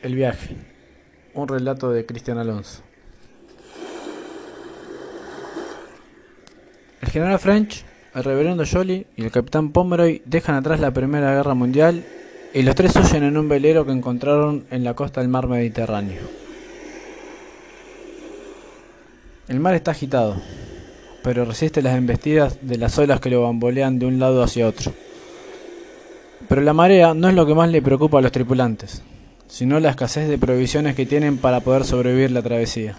El viaje. Un relato de Cristian Alonso. El general French, el reverendo Jolly y el capitán Pomeroy dejan atrás la Primera Guerra Mundial y los tres huyen en un velero que encontraron en la costa del mar Mediterráneo. El mar está agitado, pero resiste las embestidas de las olas que lo bambolean de un lado hacia otro. Pero la marea no es lo que más le preocupa a los tripulantes, sino la escasez de provisiones que tienen para poder sobrevivir la travesía.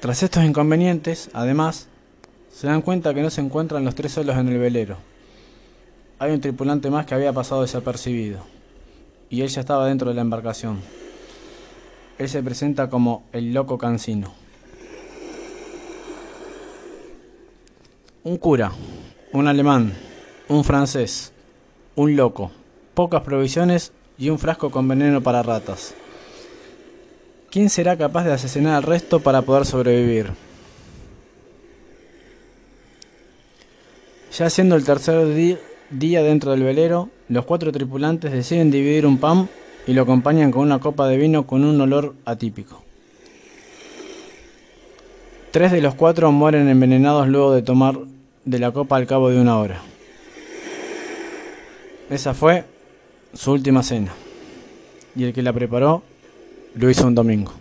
Tras estos inconvenientes, además, se dan cuenta que no se encuentran los tres solos en el velero. Hay un tripulante más que había pasado desapercibido, y él ya estaba dentro de la embarcación. Él se presenta como el loco cansino. Un cura, un alemán, un francés, un loco, pocas provisiones y un frasco con veneno para ratas. ¿Quién será capaz de asesinar al resto para poder sobrevivir? Ya siendo el tercer día dentro del velero, los cuatro tripulantes deciden dividir un pan y lo acompañan con una copa de vino con un olor atípico. Tres de los cuatro mueren envenenados luego de tomar de la copa al cabo de una hora. Esa fue su última cena. Y el que la preparó lo hizo un domingo.